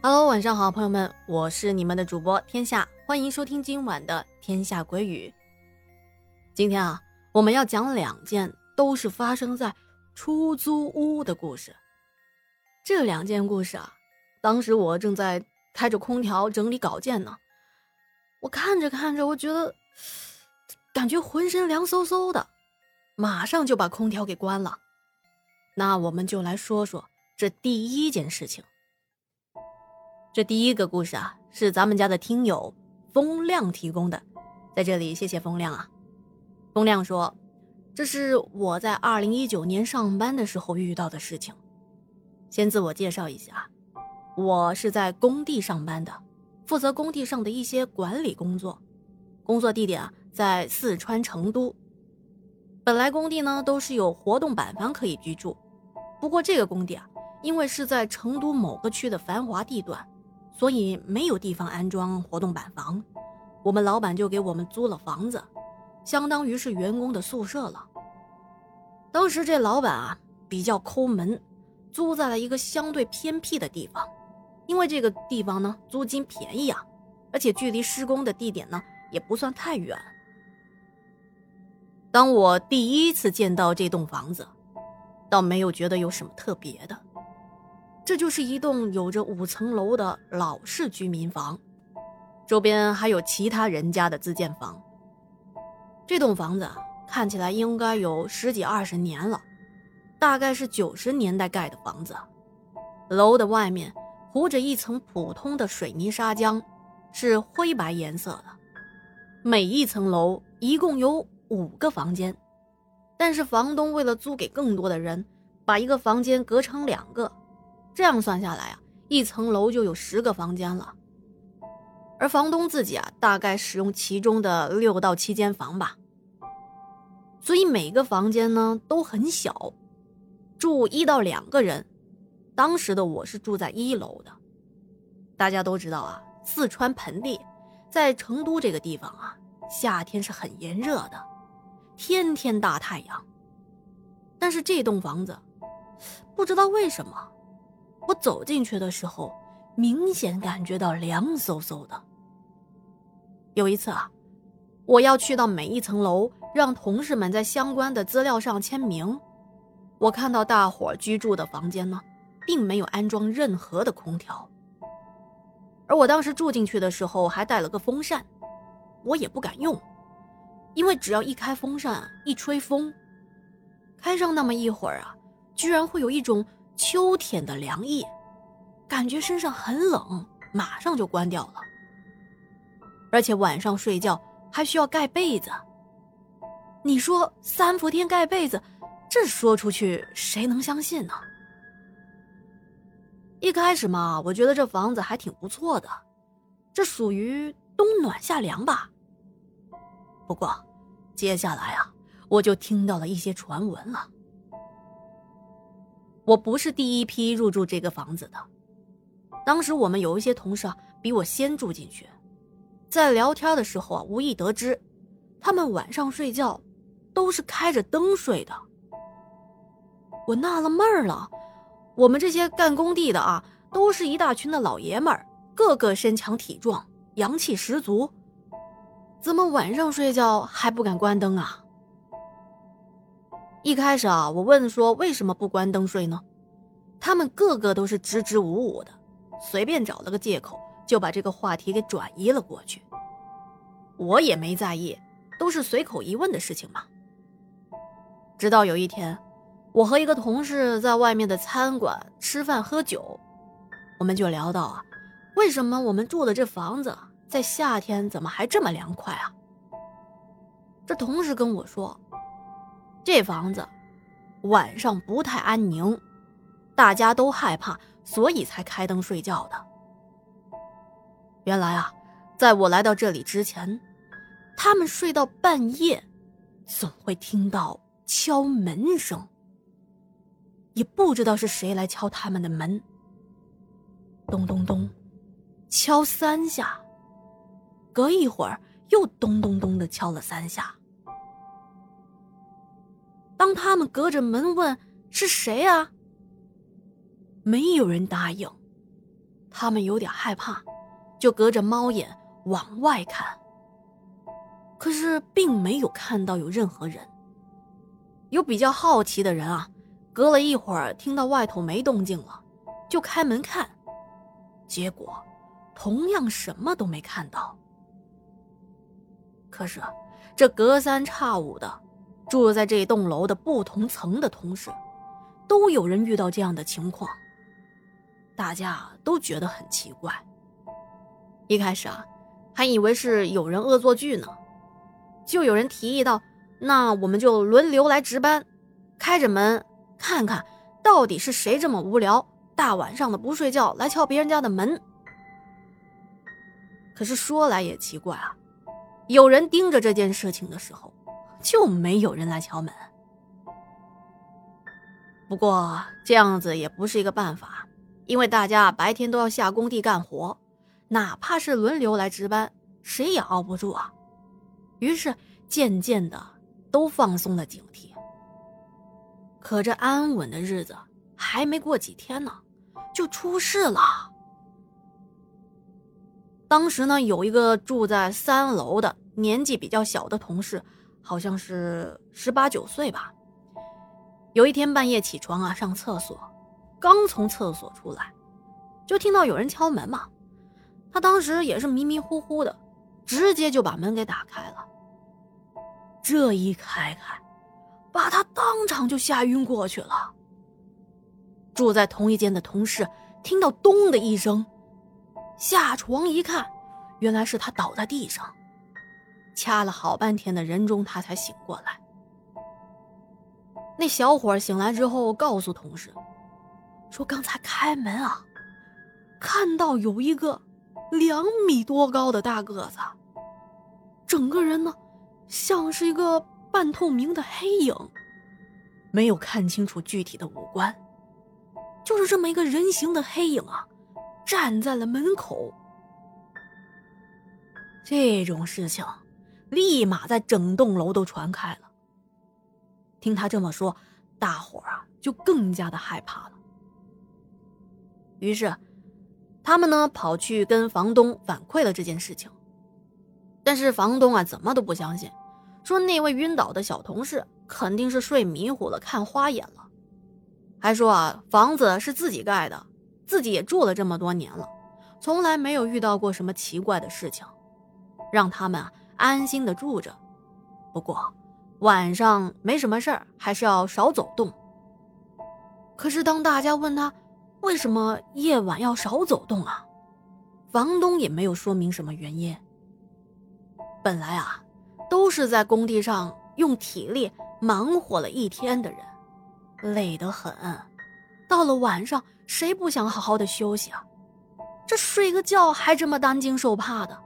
Hello，晚上好，朋友们，我是你们的主播天下，欢迎收听今晚的《天下鬼语》。今天啊，我们要讲两件都是发生在出租屋的故事。这两件故事啊，当时我正在开着空调整理稿件呢，我看着看着，我觉得感觉浑身凉飕飕的，马上就把空调给关了。那我们就来说说这第一件事情。这第一个故事啊，是咱们家的听友风亮提供的，在这里谢谢风亮啊。风亮说：“这是我在二零一九年上班的时候遇到的事情。先自我介绍一下，我是在工地上班的，负责工地上的一些管理工作，工作地点啊在四川成都。本来工地呢都是有活动板房可以居住，不过这个工地啊，因为是在成都某个区的繁华地段。”所以没有地方安装活动板房，我们老板就给我们租了房子，相当于是员工的宿舍了。当时这老板啊比较抠门，租在了一个相对偏僻的地方，因为这个地方呢租金便宜啊，而且距离施工的地点呢也不算太远。当我第一次见到这栋房子，倒没有觉得有什么特别的。这就是一栋有着五层楼的老式居民房，周边还有其他人家的自建房。这栋房子看起来应该有十几二十年了，大概是九十年代盖的房子。楼的外面糊着一层普通的水泥砂浆，是灰白颜色的。每一层楼一共有五个房间，但是房东为了租给更多的人，把一个房间隔成两个。这样算下来啊，一层楼就有十个房间了，而房东自己啊，大概使用其中的六到七间房吧。所以每个房间呢都很小，住一到两个人。当时的我是住在一楼的。大家都知道啊，四川盆地在成都这个地方啊，夏天是很炎热的，天天大太阳。但是这栋房子，不知道为什么。我走进去的时候，明显感觉到凉飕飕的。有一次啊，我要去到每一层楼，让同事们在相关的资料上签名。我看到大伙居住的房间呢，并没有安装任何的空调。而我当时住进去的时候，还带了个风扇，我也不敢用，因为只要一开风扇，一吹风，开上那么一会儿啊，居然会有一种。秋天的凉意，感觉身上很冷，马上就关掉了。而且晚上睡觉还需要盖被子。你说三伏天盖被子，这说出去谁能相信呢？一开始嘛，我觉得这房子还挺不错的，这属于冬暖夏凉吧。不过，接下来啊，我就听到了一些传闻了。我不是第一批入住这个房子的，当时我们有一些同事啊比我先住进去，在聊天的时候啊，无意得知，他们晚上睡觉都是开着灯睡的。我纳了闷儿了，我们这些干工地的啊，都是一大群的老爷们儿，个个身强体壮，阳气十足，怎么晚上睡觉还不敢关灯啊？一开始啊，我问说为什么不关灯睡呢？他们个个都是支支吾吾的，随便找了个借口就把这个话题给转移了过去。我也没在意，都是随口一问的事情嘛。直到有一天，我和一个同事在外面的餐馆吃饭喝酒，我们就聊到啊，为什么我们住的这房子在夏天怎么还这么凉快啊？这同事跟我说。这房子晚上不太安宁，大家都害怕，所以才开灯睡觉的。原来啊，在我来到这里之前，他们睡到半夜，总会听到敲门声，也不知道是谁来敲他们的门。咚咚咚，敲三下，隔一会儿又咚咚咚的敲了三下。当他们隔着门问是谁啊，没有人答应，他们有点害怕，就隔着猫眼往外看。可是并没有看到有任何人。有比较好奇的人啊，隔了一会儿听到外头没动静了，就开门看，结果同样什么都没看到。可是这隔三差五的住在这栋楼的不同层的同事，都有人遇到这样的情况。大家都觉得很奇怪。一开始啊，还以为是有人恶作剧呢，就有人提议到：“那我们就轮流来值班，开着门看看到底是谁这么无聊，大晚上的不睡觉来敲别人家的门。”可是说来也奇怪啊，有人盯着这件事情的时候，就没有人来敲门。不过这样子也不是一个办法。因为大家白天都要下工地干活，哪怕是轮流来值班，谁也熬不住啊。于是渐渐的都放松了警惕。可这安稳的日子还没过几天呢，就出事了。当时呢，有一个住在三楼的年纪比较小的同事，好像是十八九岁吧。有一天半夜起床啊，上厕所。刚从厕所出来，就听到有人敲门嘛。他当时也是迷迷糊糊的，直接就把门给打开了。这一开开，把他当场就吓晕过去了。住在同一间的同事听到“咚”的一声，下床一看，原来是他倒在地上，掐了好半天的人中，他才醒过来。那小伙醒来之后，告诉同事。说刚才开门啊，看到有一个两米多高的大个子，整个人呢像是一个半透明的黑影，没有看清楚具体的五官，就是这么一个人形的黑影啊，站在了门口。这种事情立马在整栋楼都传开了。听他这么说，大伙儿啊就更加的害怕了。于是，他们呢跑去跟房东反馈了这件事情。但是房东啊怎么都不相信，说那位晕倒的小同事肯定是睡迷糊了，看花眼了，还说啊房子是自己盖的，自己也住了这么多年了，从来没有遇到过什么奇怪的事情，让他们啊安心的住着。不过晚上没什么事儿，还是要少走动。可是当大家问他，为什么夜晚要少走动啊？房东也没有说明什么原因。本来啊，都是在工地上用体力忙活了一天的人，累得很。到了晚上，谁不想好好的休息啊？这睡个觉还这么担惊受怕的，